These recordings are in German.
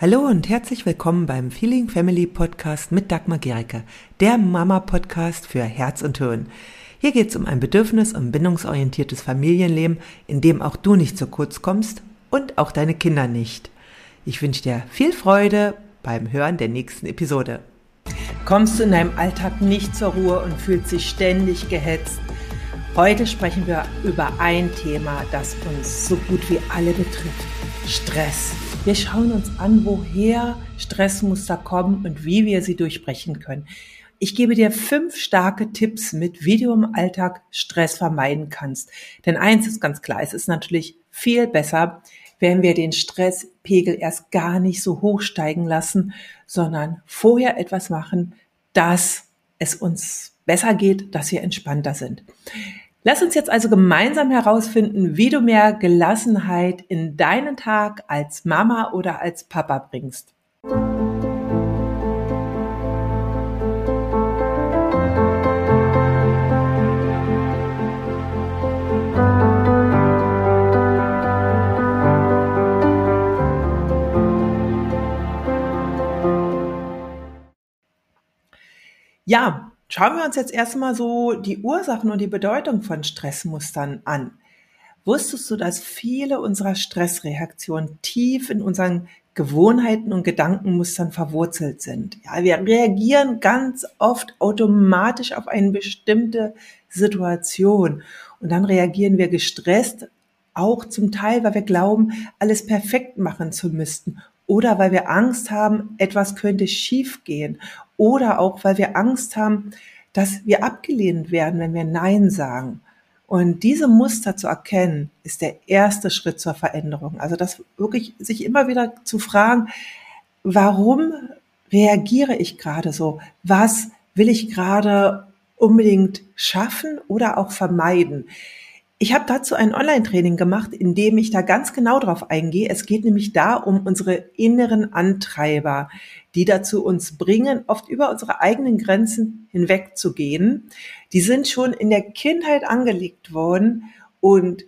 Hallo und herzlich willkommen beim Feeling Family Podcast mit Dagmar Gericke, der Mama-Podcast für Herz und Hirn. Hier geht es um ein bedürfnis- und bindungsorientiertes Familienleben, in dem auch du nicht zu kurz kommst und auch deine Kinder nicht. Ich wünsche dir viel Freude beim Hören der nächsten Episode. Kommst du in deinem Alltag nicht zur Ruhe und fühlst dich ständig gehetzt? Heute sprechen wir über ein Thema, das uns so gut wie alle betrifft. Stress. Wir schauen uns an, woher Stressmuster kommen und wie wir sie durchbrechen können. Ich gebe dir fünf starke Tipps mit, wie du im Alltag Stress vermeiden kannst. Denn eins ist ganz klar, es ist natürlich viel besser, wenn wir den Stresspegel erst gar nicht so hoch steigen lassen, sondern vorher etwas machen, dass es uns besser geht, dass wir entspannter sind. Lass uns jetzt also gemeinsam herausfinden, wie du mehr Gelassenheit in deinen Tag als Mama oder als Papa bringst. Ja, Schauen wir uns jetzt erstmal so die Ursachen und die Bedeutung von Stressmustern an. Wusstest du, dass viele unserer Stressreaktionen tief in unseren Gewohnheiten und Gedankenmustern verwurzelt sind? Ja, wir reagieren ganz oft automatisch auf eine bestimmte Situation und dann reagieren wir gestresst, auch zum Teil, weil wir glauben, alles perfekt machen zu müssten oder weil wir Angst haben, etwas könnte schiefgehen oder auch, weil wir Angst haben, dass wir abgelehnt werden, wenn wir Nein sagen. Und diese Muster zu erkennen, ist der erste Schritt zur Veränderung. Also das wirklich sich immer wieder zu fragen, warum reagiere ich gerade so? Was will ich gerade unbedingt schaffen oder auch vermeiden? Ich habe dazu ein Online-Training gemacht, in dem ich da ganz genau drauf eingehe. Es geht nämlich da um unsere inneren Antreiber, die dazu uns bringen, oft über unsere eigenen Grenzen hinwegzugehen. Die sind schon in der Kindheit angelegt worden und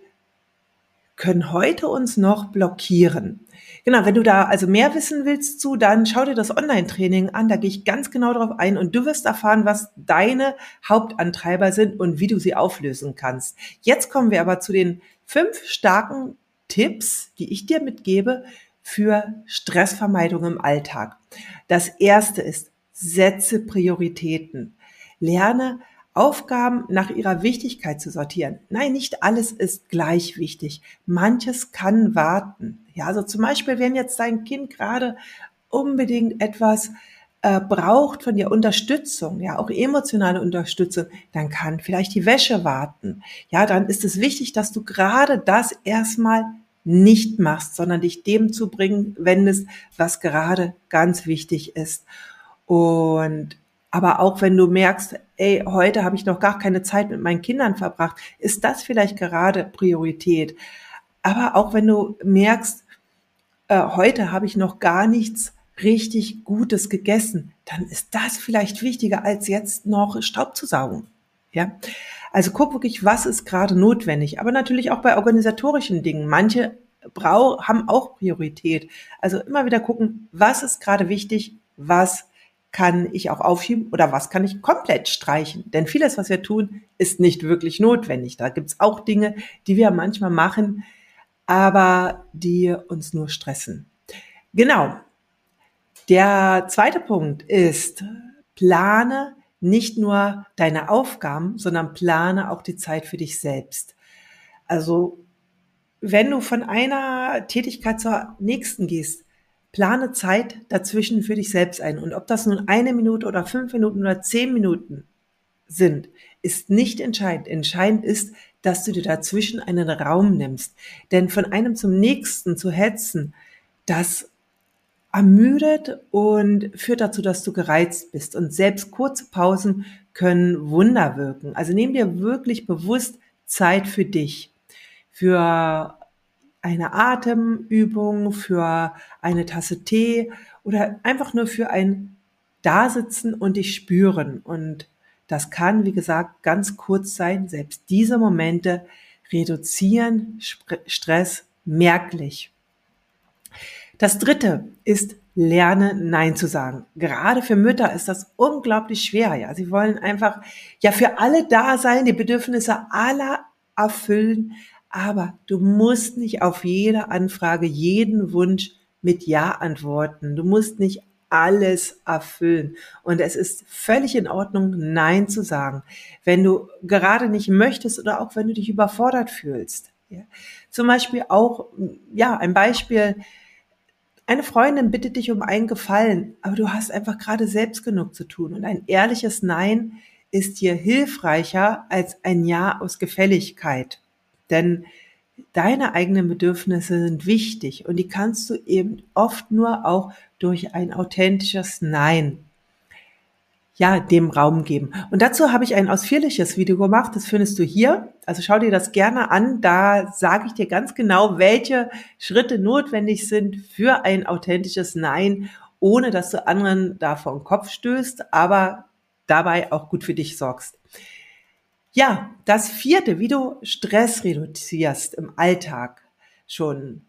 können heute uns noch blockieren. Genau, wenn du da also mehr wissen willst zu, dann schau dir das Online-Training an, da gehe ich ganz genau drauf ein und du wirst erfahren, was deine Hauptantreiber sind und wie du sie auflösen kannst. Jetzt kommen wir aber zu den fünf starken Tipps, die ich dir mitgebe für Stressvermeidung im Alltag. Das erste ist, setze Prioritäten. Lerne Aufgaben nach ihrer Wichtigkeit zu sortieren. Nein, nicht alles ist gleich wichtig. Manches kann warten. Ja, also zum Beispiel, wenn jetzt dein Kind gerade unbedingt etwas äh, braucht von dir Unterstützung, ja, auch emotionale Unterstützung, dann kann vielleicht die Wäsche warten. Ja, dann ist es wichtig, dass du gerade das erstmal nicht machst, sondern dich dem zu bringen wendest, was gerade ganz wichtig ist. Und aber auch wenn du merkst, ey, heute habe ich noch gar keine Zeit mit meinen Kindern verbracht, ist das vielleicht gerade Priorität. Aber auch wenn du merkst, äh, heute habe ich noch gar nichts richtig Gutes gegessen, dann ist das vielleicht wichtiger als jetzt noch Staub zu saugen. Ja, also guck wirklich, was ist gerade notwendig. Aber natürlich auch bei organisatorischen Dingen. Manche brau haben auch Priorität. Also immer wieder gucken, was ist gerade wichtig, was kann ich auch aufschieben oder was kann ich komplett streichen? Denn vieles, was wir tun, ist nicht wirklich notwendig. Da gibt's auch Dinge, die wir manchmal machen, aber die uns nur stressen. Genau. Der zweite Punkt ist, plane nicht nur deine Aufgaben, sondern plane auch die Zeit für dich selbst. Also, wenn du von einer Tätigkeit zur nächsten gehst, Plane Zeit dazwischen für dich selbst ein. Und ob das nun eine Minute oder fünf Minuten oder zehn Minuten sind, ist nicht entscheidend. Entscheidend ist, dass du dir dazwischen einen Raum nimmst. Denn von einem zum nächsten zu hetzen, das ermüdet und führt dazu, dass du gereizt bist. Und selbst kurze Pausen können Wunder wirken. Also nimm dir wirklich bewusst Zeit für dich, für eine Atemübung, für eine Tasse Tee oder einfach nur für ein Dasitzen und dich spüren. Und das kann, wie gesagt, ganz kurz sein. Selbst diese Momente reduzieren Stress merklich. Das dritte ist lerne Nein zu sagen. Gerade für Mütter ist das unglaublich schwer. Ja, sie wollen einfach ja für alle da sein, die Bedürfnisse aller erfüllen, aber du musst nicht auf jede Anfrage, jeden Wunsch mit Ja antworten. Du musst nicht alles erfüllen. Und es ist völlig in Ordnung, Nein zu sagen, wenn du gerade nicht möchtest oder auch wenn du dich überfordert fühlst. Ja. Zum Beispiel auch, ja, ein Beispiel, eine Freundin bittet dich um einen Gefallen, aber du hast einfach gerade selbst genug zu tun. Und ein ehrliches Nein ist dir hilfreicher als ein Ja aus Gefälligkeit. Denn deine eigenen Bedürfnisse sind wichtig und die kannst du eben oft nur auch durch ein authentisches Nein ja, dem Raum geben. Und dazu habe ich ein ausführliches Video gemacht, das findest du hier. Also schau dir das gerne an, da sage ich dir ganz genau, welche Schritte notwendig sind für ein authentisches Nein, ohne dass du anderen da vor den Kopf stößt, aber dabei auch gut für dich sorgst. Ja, das vierte, wie du Stress reduzierst im Alltag schon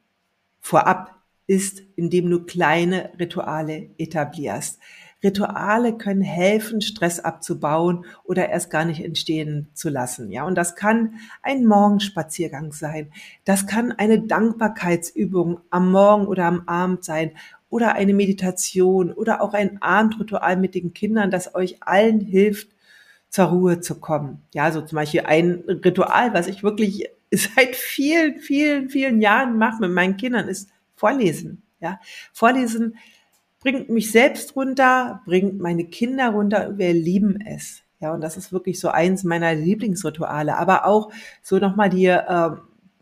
vorab, ist, indem du kleine Rituale etablierst. Rituale können helfen, Stress abzubauen oder erst gar nicht entstehen zu lassen. Ja, und das kann ein Morgenspaziergang sein. Das kann eine Dankbarkeitsübung am Morgen oder am Abend sein oder eine Meditation oder auch ein Abendritual mit den Kindern, das euch allen hilft, zur Ruhe zu kommen. Ja, so zum Beispiel ein Ritual, was ich wirklich seit vielen, vielen, vielen Jahren mache mit meinen Kindern, ist Vorlesen. Ja, Vorlesen bringt mich selbst runter, bringt meine Kinder runter. Wir lieben es. Ja, und das ist wirklich so eins meiner Lieblingsrituale. Aber auch so nochmal die, äh,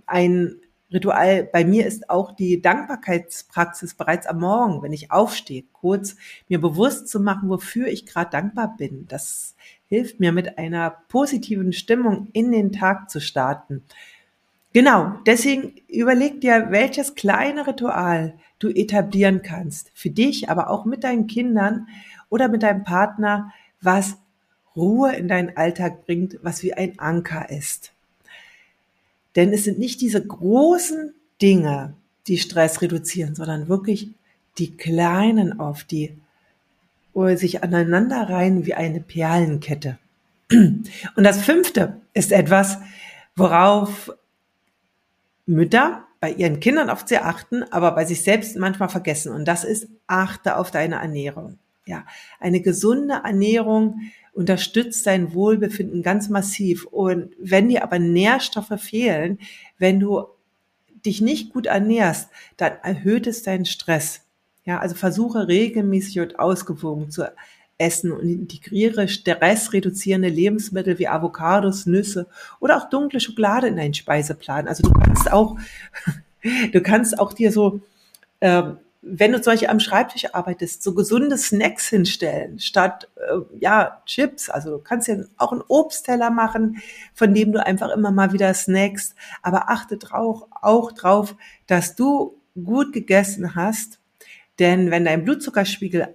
ein Ritual bei mir ist auch die Dankbarkeitspraxis bereits am Morgen, wenn ich aufstehe, kurz mir bewusst zu machen, wofür ich gerade dankbar bin. Das hilft mir mit einer positiven Stimmung in den Tag zu starten. Genau, deswegen überleg dir, welches kleine Ritual du etablieren kannst. Für dich, aber auch mit deinen Kindern oder mit deinem Partner, was Ruhe in deinen Alltag bringt, was wie ein Anker ist. Denn es sind nicht diese großen Dinge, die Stress reduzieren, sondern wirklich die kleinen auf die oder sich aneinander reihen wie eine Perlenkette. Und das fünfte ist etwas, worauf Mütter bei ihren Kindern oft sehr achten, aber bei sich selbst manchmal vergessen. Und das ist, achte auf deine Ernährung. Ja, eine gesunde Ernährung unterstützt dein Wohlbefinden ganz massiv. Und wenn dir aber Nährstoffe fehlen, wenn du dich nicht gut ernährst, dann erhöht es deinen Stress. Ja, also versuche regelmäßig und ausgewogen zu essen und integriere stressreduzierende Lebensmittel wie Avocados, Nüsse oder auch dunkle Schokolade in deinen Speiseplan. Also du kannst auch, du kannst auch dir so, äh, wenn du zum Beispiel am Schreibtisch arbeitest, so gesunde Snacks hinstellen, statt äh, ja Chips. Also du kannst ja auch einen Obstteller machen, von dem du einfach immer mal wieder snackst. Aber achte drauf, auch drauf, dass du gut gegessen hast. Denn wenn dein Blutzuckerspiegel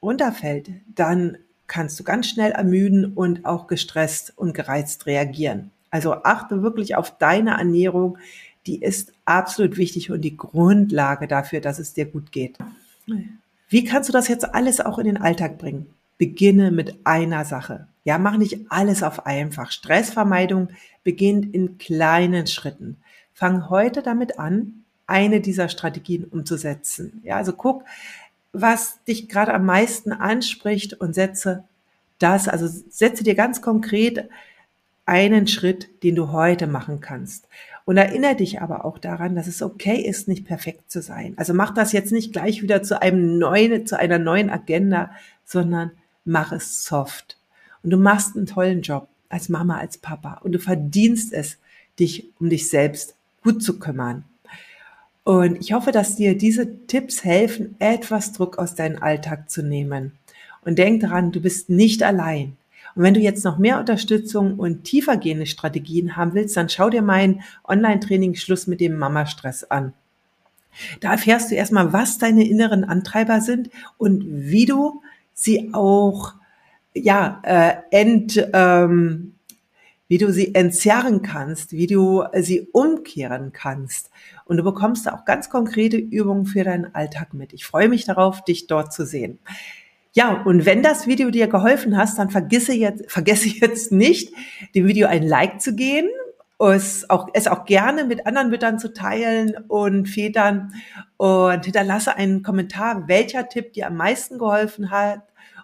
runterfällt, dann kannst du ganz schnell ermüden und auch gestresst und gereizt reagieren. Also achte wirklich auf deine Ernährung. Die ist absolut wichtig und die Grundlage dafür, dass es dir gut geht. Wie kannst du das jetzt alles auch in den Alltag bringen? Beginne mit einer Sache. Ja, mach nicht alles auf einfach. Stressvermeidung beginnt in kleinen Schritten. Fang heute damit an, eine dieser Strategien umzusetzen. Ja, also guck, was dich gerade am meisten anspricht und setze das, also setze dir ganz konkret einen Schritt, den du heute machen kannst. Und erinnere dich aber auch daran, dass es okay ist, nicht perfekt zu sein. Also mach das jetzt nicht gleich wieder zu einem neuen, zu einer neuen Agenda, sondern mach es soft. Und du machst einen tollen Job als Mama, als Papa. Und du verdienst es, dich um dich selbst gut zu kümmern. Und ich hoffe, dass dir diese Tipps helfen, etwas Druck aus deinem Alltag zu nehmen. Und denk daran, du bist nicht allein. Und wenn du jetzt noch mehr Unterstützung und tiefergehende Strategien haben willst, dann schau dir mein Online-Training Schluss mit dem Mama-Stress an. Da erfährst du erstmal, was deine inneren Antreiber sind und wie du sie auch ja äh, ent, ähm, wie du sie entzerren kannst, wie du sie umkehren kannst und du bekommst auch ganz konkrete Übungen für deinen Alltag mit. Ich freue mich darauf, dich dort zu sehen. Ja, und wenn das Video dir geholfen hast, dann vergesse jetzt, vergesse jetzt nicht, dem Video ein Like zu geben, es auch, es auch gerne mit anderen Müttern zu teilen und Vätern und hinterlasse einen Kommentar, welcher Tipp dir am meisten geholfen hat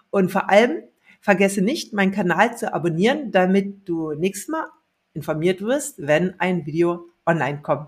und vor allem vergesse nicht, meinen Kanal zu abonnieren, damit du nächstes Mal informiert wirst, wenn ein Video online kommt.